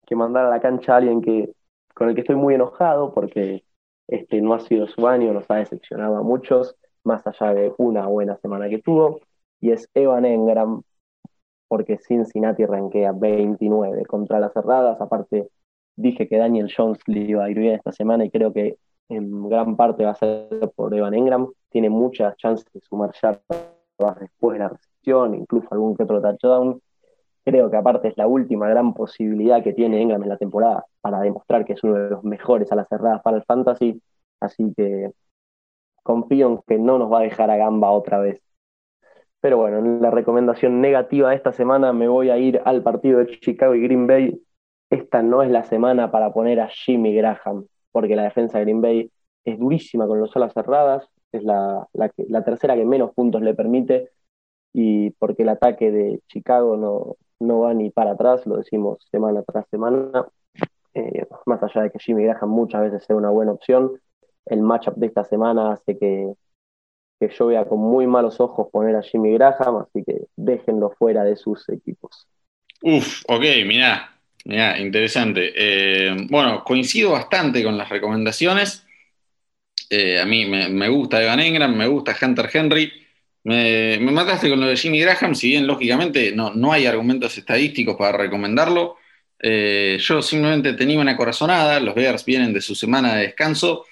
que mandar a la cancha a alguien que, con el que estoy muy enojado porque este no ha sido su año, nos ha decepcionado a muchos, más allá de una buena semana que tuvo, y es Evan Engram, porque Cincinnati rankea 29 contra las cerradas. Aparte, dije que Daniel Jones le iba a ir bien esta semana y creo que en gran parte va a ser por Evan Engram. Tiene muchas chances de sumar ya después de la recepción, incluso algún que otro touchdown. Creo que aparte es la última gran posibilidad que tiene Engram en la temporada para demostrar que es uno de los mejores a las cerradas para el fantasy. Así que confío en que no nos va a dejar a gamba otra vez. Pero bueno, en la recomendación negativa de esta semana me voy a ir al partido de Chicago y Green Bay. Esta no es la semana para poner a Jimmy Graham, porque la defensa de Green Bay es durísima con los alas cerradas, es la, tercera que menos puntos le permite, y porque el ataque de Chicago no, no va ni para atrás, lo decimos semana tras semana. Eh, más allá de que Jimmy Graham muchas veces sea una buena opción, el matchup de esta semana hace que, que yo vea con muy malos ojos poner a Jimmy Graham, así que déjenlo fuera de sus equipos. Uf, ok, mirá, mirá, interesante. Eh, bueno, coincido bastante con las recomendaciones. Eh, a mí me, gusta Evan Engram, me gusta Hunter Henry. Me, mataste con lo de Jimmy Graham, si bien lógicamente no, no hay argumentos estadísticos para recomendarlo. Eh, yo simplemente tenía una corazonada, los Bears vienen de su semana de descanso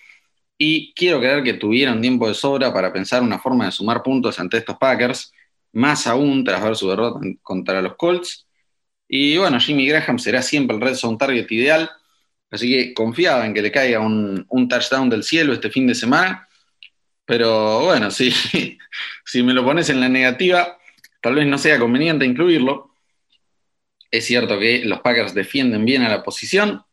y quiero creer que tuvieron tiempo de sobra para pensar una forma de sumar puntos ante estos Packers, más aún tras ver su derrota contra los Colts. Y bueno, Jimmy Graham será siempre el red zone target ideal, así que confiaba en que le caiga un, touchdown del cielo este fin de semana. Pero bueno, si, si me lo pones en la negativa, tal vez no sea conveniente incluirlo. Es cierto que los Packers defienden bien a la posición,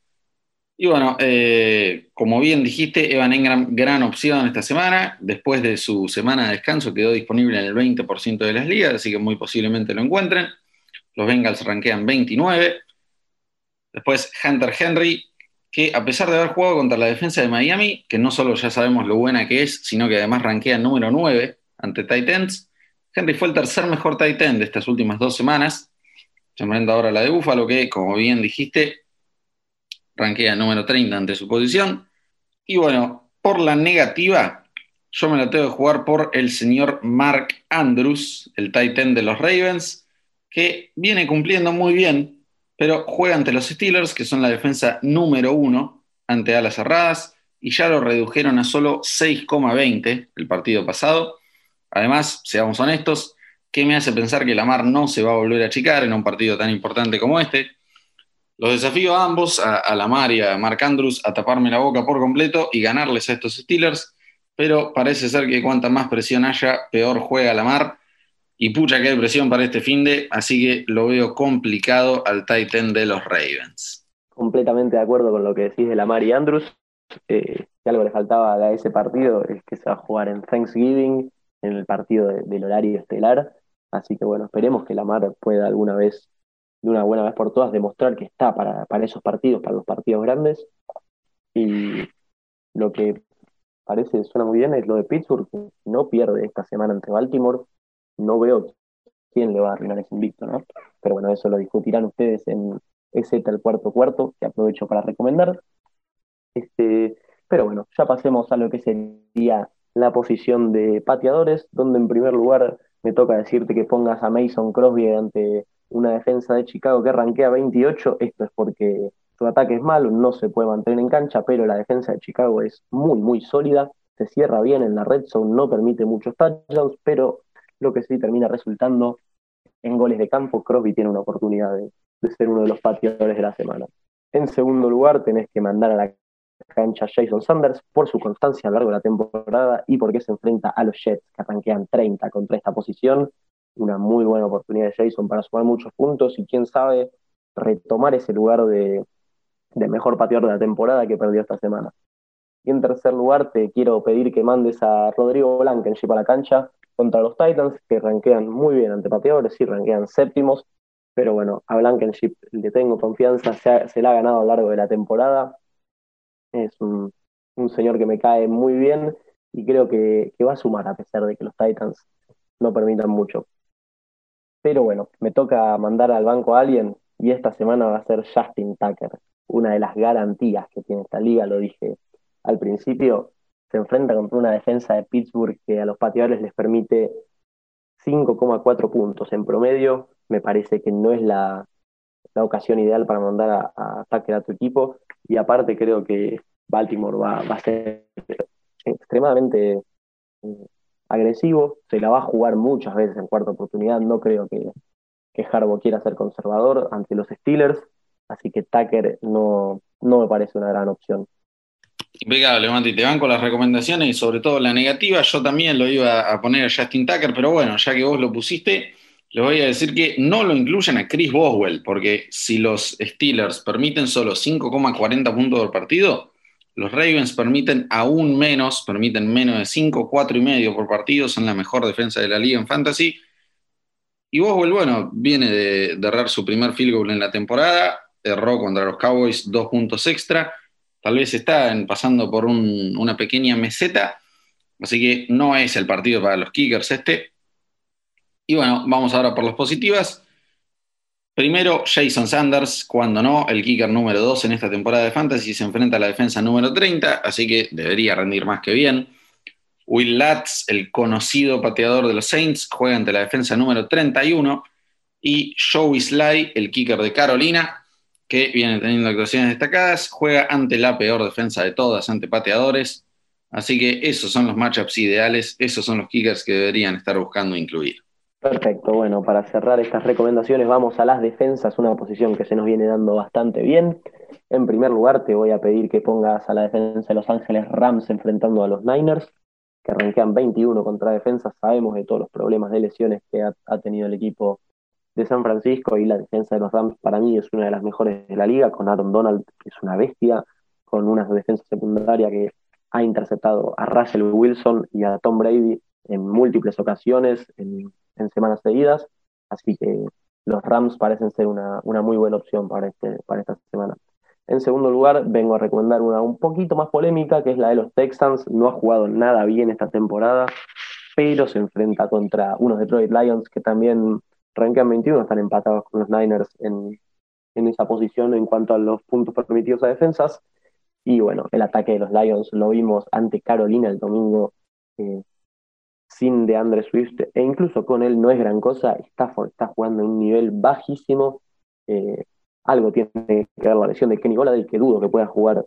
y bueno, eh, como bien dijiste, Evan Engram, gran opción esta semana. Después de su semana de descanso, quedó disponible en el 20% de las ligas, así que muy posiblemente lo encuentren. Los Bengals rankean 29. Después Hunter Henry, que a pesar de haber jugado contra la defensa de Miami, que no solo ya sabemos lo buena que es, sino que además rankea número 9 ante Titans, Henry fue el tercer mejor Titan de estas últimas dos semanas. Se enfrenta ahora la de Buffalo, que como bien dijiste, ranquea número 30 ante su posición. Y bueno, por la negativa, yo me la tengo que jugar por el señor Mark Andrews, el Titan de los Ravens, que viene cumpliendo muy bien, pero juega ante los Steelers, que son la defensa número uno ante alas cerradas, y ya lo redujeron a solo 6,20 el partido pasado. Además, seamos honestos, ¿qué me hace pensar que Lamar no se va a volver a achicar en un partido tan importante como este? Los desafío a ambos, a, Lamar y a Mark Andrews, a taparme la boca por completo y ganarles a estos Steelers, pero parece ser que cuanta más presión haya, peor juega Lamar. Y pucha que hay presión para este fin de, así que lo veo complicado al Titan de los Ravens. Completamente de acuerdo con lo que decís de Lamar y Andrews. Eh, si algo le faltaba a ese partido es que se va a jugar en Thanksgiving, en el partido del horario estelar. Así que bueno, esperemos que Lamar pueda alguna vez de una buena vez por todas demostrar que está para, para esos partidos, para los partidos grandes. Y lo que parece suena muy bien es lo de Pittsburgh, que no pierde esta semana ante Baltimore. No veo quién le va a arruinar ese invicto, ¿no? Pero bueno, eso lo discutirán ustedes en ese el cuarto cuarto, que aprovecho para recomendar. Este, pero bueno, ya pasemos a lo que sería la posición de pateadores, donde en primer lugar me toca decirte que pongas a Mason Crosby ante una defensa de Chicago que arranquea 28, esto es porque su ataque es malo, no se puede mantener en cancha, pero la defensa de Chicago es muy, muy sólida, se cierra bien en la red zone, no permite muchos touchdowns, pero lo que sí termina resultando en goles de campo, Crosby tiene una oportunidad de, ser uno de los pateadores de la semana. En segundo lugar, tenés que mandar a la cancha Jason Sanders por su constancia a lo largo de la temporada y porque se enfrenta a los Jets, que arranquean 30 contra esta posición una muy buena oportunidad de Jason para sumar muchos puntos y quién sabe retomar ese lugar de, mejor pateador de la temporada que perdió esta semana. Y en tercer lugar, te quiero pedir que mandes a Rodrigo Blankenship a la cancha contra los Titans, que ranquean muy bien ante pateadores, sí, ranquean séptimos, pero bueno, a Blankenship le tengo confianza, se, se la ha ganado a lo largo de la temporada. Es un, señor que me cae muy bien y creo que va a sumar a pesar de que los Titans no permitan mucho. Pero bueno, me toca mandar al banco a alguien y esta semana va a ser Justin Tucker, una de las garantías que tiene esta liga, lo dije al principio. Se enfrenta contra una defensa de Pittsburgh que a los pateadores les permite 5,4 puntos en promedio. Me parece que no es la, ocasión ideal para mandar a, Tucker a tu equipo. Y aparte creo que Baltimore va, va a ser extremadamente eh, agresivo, se la va a jugar muchas veces en cuarta oportunidad, no creo que, que quiera ser conservador ante los Steelers, así que Tucker no, no me parece una gran opción. Impecable, Manti, te van con las recomendaciones y sobre todo la negativa, yo también lo iba a poner a Justin Tucker, pero bueno, ya que vos lo pusiste, les voy a decir que no lo incluyan a Chris Boswell, porque si los Steelers permiten solo 5,40 puntos por partido, los Ravens permiten aún menos, permiten menos de 5, 4 y medio por partido, son la mejor defensa de la liga en fantasy. Y Boswell, bueno, viene de, errar su primer field goal en la temporada, erró contra los Cowboys dos puntos extra, tal vez está pasando por una pequeña meseta, así que no es el partido para los Kickers este. Y bueno, vamos ahora por las positivas. Primero, Jason Sanders, cuando no, el kicker número 2 en esta temporada de Fantasy, se enfrenta a la defensa número 30, así que debería rendir más que bien. Will Latz, el conocido pateador de los Saints, juega ante la defensa número 31. Y Joey Sly, el kicker de Carolina, que viene teniendo actuaciones destacadas, juega ante la peor defensa de todas, ante pateadores. Así que esos son los matchups ideales, esos son los kickers que deberían estar buscando incluir. Perfecto, bueno, para cerrar estas recomendaciones vamos a las defensas, una posición que se nos viene dando bastante bien. En primer lugar te voy a pedir que pongas a la defensa de Los Ángeles Rams enfrentando a los Niners, que arranquean 21 contra defensa. Sabemos de todos los problemas de lesiones que ha, tenido el equipo de San Francisco y la defensa de los Rams para mí es una de las mejores de la liga, con Aaron Donald, que es una bestia, con una defensa secundaria que ha interceptado a Russell Wilson y a Tom Brady en múltiples ocasiones, en semanas seguidas, así que los Rams parecen ser una, muy buena opción para, este, para esta semana. En segundo lugar, vengo a recomendar una un poquito más polémica, que es la de los Texans. No ha jugado nada bien esta temporada, pero se enfrenta contra unos Detroit Lions que también rankean 21, están empatados con los Niners en, esa posición en cuanto a los puntos permitidos a defensas. Y bueno, el ataque de los Lions lo vimos ante Carolina el domingo. Eh, sin de Andre Swift, e incluso con él no es gran cosa, Stafford está jugando en un nivel bajísimo, eh, algo tiene que ver la lesión de Kenny Golladay, que dudo que pueda jugar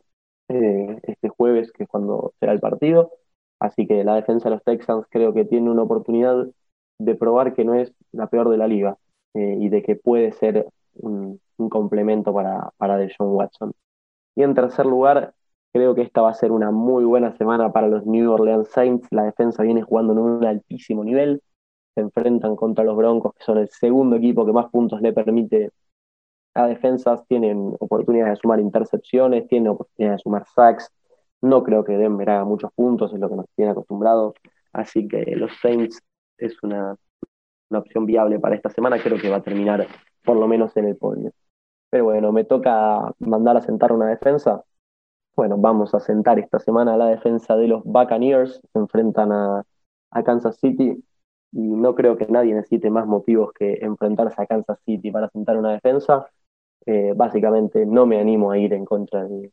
eh, este jueves, que es cuando será el partido, así que la defensa de los Texans creo que tiene una oportunidad de probar que no es la peor de la liga eh, y de que puede ser un, complemento para, para Deshaun Watson. Y en tercer lugar, Creo que esta va a ser una muy buena semana para los New Orleans Saints. La defensa viene jugando en un altísimo nivel. Se enfrentan contra los Broncos, que son el segundo equipo que más puntos le permite a defensas. Tienen oportunidades de sumar intercepciones, tienen oportunidades de sumar sacks. No creo que Denver haga muchos puntos, es lo que nos tiene acostumbrados. Así que los Saints es una, una opción viable para esta semana. Creo que va a terminar por lo menos en el podio. Pero bueno, me toca mandar a sentar una defensa bueno, vamos a sentar esta semana la defensa de los Buccaneers, enfrentan a, Kansas City y no creo que nadie necesite más motivos que enfrentarse a Kansas City para sentar una defensa. Eh, básicamente no me animo a ir en contra de,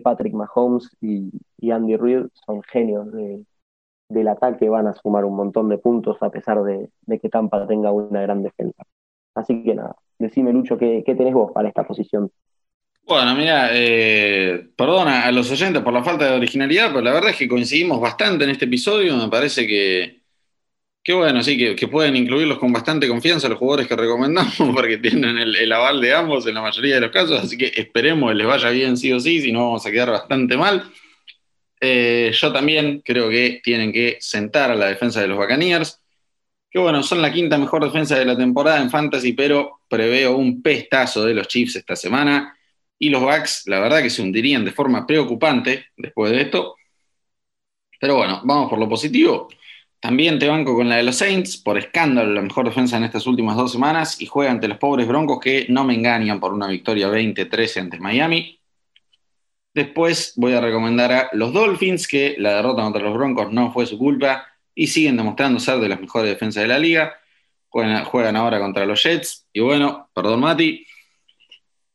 Patrick Mahomes y, Andy Reid, son genios del ataque, van a sumar un montón de puntos a pesar de, que Tampa tenga una gran defensa. Así que nada, decime Lucho, ¿qué, qué tenés vos para esta posición? Bueno, mira, eh, perdona a los oyentes por la falta de originalidad, pero la verdad es que coincidimos bastante en este episodio. Me parece que, que bueno, sí, que, pueden incluirlos con bastante confianza los jugadores que recomendamos, porque tienen el, aval de ambos en la mayoría de los casos, así que esperemos que les vaya bien sí o sí, si no vamos a quedar bastante mal. Eh, yo también creo que tienen que sentar a la defensa de los Buccaneers, que bueno, son la quinta mejor defensa de la temporada en Fantasy, pero preveo un pestazo de los Chiefs esta semana y los Bucks, la verdad que se hundirían de forma preocupante después de esto. Pero bueno, vamos por lo positivo. También te banco con la de los Saints, por escándalo, la mejor defensa en estas últimas dos semanas, y juega ante los pobres Broncos que no me engañan por una victoria 20-13 ante Miami. Después voy a recomendar a los Dolphins, que la derrota contra los Broncos no fue su culpa y siguen demostrando ser de las mejores defensas de la liga. Juegan, juegan ahora contra los Jets. Y bueno, perdón Mati,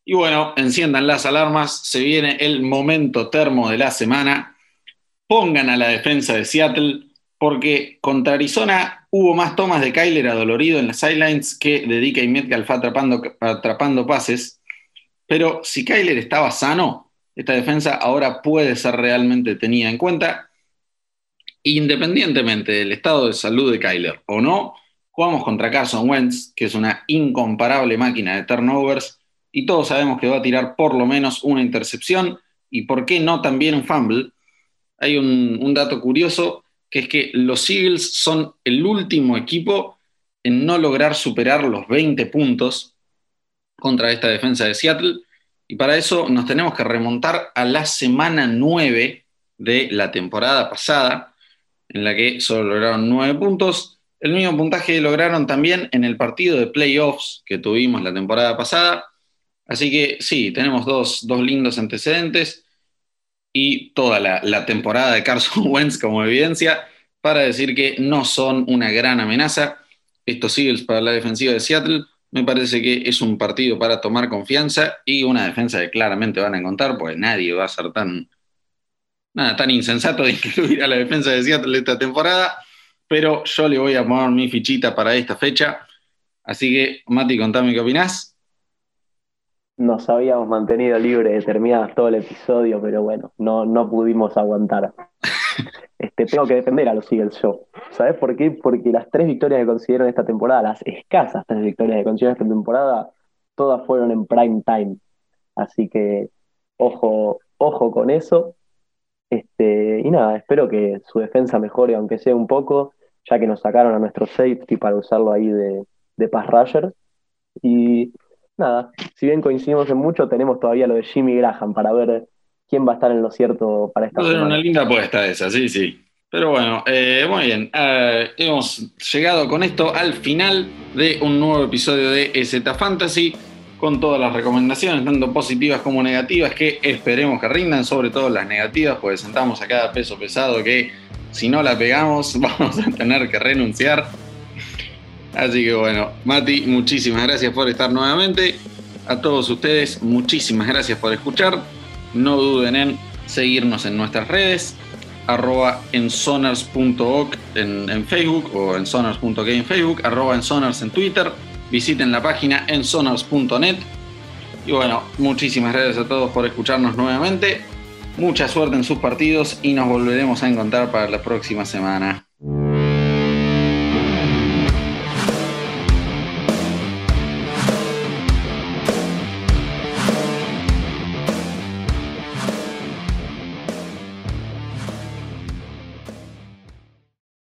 y bueno, enciendan las alarmas, se viene el momento termo de la semana. Pongan a la defensa de Seattle, porque contra Arizona hubo más tomas de Kyler adolorido en las sidelines que de DK Metcalf atrapando, atrapando pases. Pero si Kyler estaba sano, esta defensa ahora puede ser realmente tenida en cuenta. Independientemente del estado de salud de Kyler o no, jugamos contra Carson Wentz, que es una incomparable máquina de turnovers y todos sabemos que va a tirar por lo menos una intercepción y por qué no también un fumble. Hay un, dato curioso que es que los Eagles son el último equipo en no lograr superar los 20 puntos contra esta defensa de Seattle. Y para eso nos tenemos que remontar a la semana 9 de la temporada pasada, en la que solo lograron 9 puntos. El mismo puntaje lograron también en el partido de playoffs que tuvimos la temporada pasada. Así que sí, tenemos dos, lindos antecedentes y toda la, temporada de Carson Wentz como evidencia para decir que no son una gran amenaza. Estos Eagles para la defensiva de Seattle me parece que es un partido para tomar confianza y una defensa que claramente van a encontrar, porque nadie va a ser tan, nada, tan insensato de incluir a la defensa de Seattle esta temporada pero yo le voy a poner mi fichita para esta fecha. Así que, Mati, contame qué opinás. Nos habíamos mantenido libres determinadas todo el episodio, pero bueno, no, no pudimos aguantar. Este, tengo que defender a los Eagles yo. ¿Sabes por qué? Porque las tres victorias que consiguieron esta temporada, las escasas tres victorias que consiguieron esta temporada, todas fueron en prime time. Así que ojo, ojo con eso. Este, y nada, espero que su defensa mejore, aunque sea un poco, ya que nos sacaron a nuestro safety para usarlo ahí de, de pass rusher. Y nada, si bien coincidimos en mucho, tenemos todavía lo de Jimmy Graham para ver quién va a estar en lo cierto para esta semana. Una linda apuesta esa, sí, sí. Pero bueno, eh, muy bien. Eh, hemos llegado con esto al final de un nuevo episodio de EZ Fantasy, con todas las recomendaciones, tanto positivas como negativas, que esperemos que rindan, sobre todo las negativas, porque sentamos a cada peso pesado que si no la pegamos, vamos a tener que renunciar. Así que bueno, Mati, muchísimas gracias por estar nuevamente. A todos ustedes, muchísimas gracias por escuchar. No duden en seguirnos en nuestras redes, arroba en en, Facebook o en en Facebook, arroba en sonars en Twitter. Visiten la página en sonars.net. Y bueno, muchísimas gracias a todos por escucharnos nuevamente. Mucha suerte en sus partidos y nos volveremos a encontrar para la próxima semana.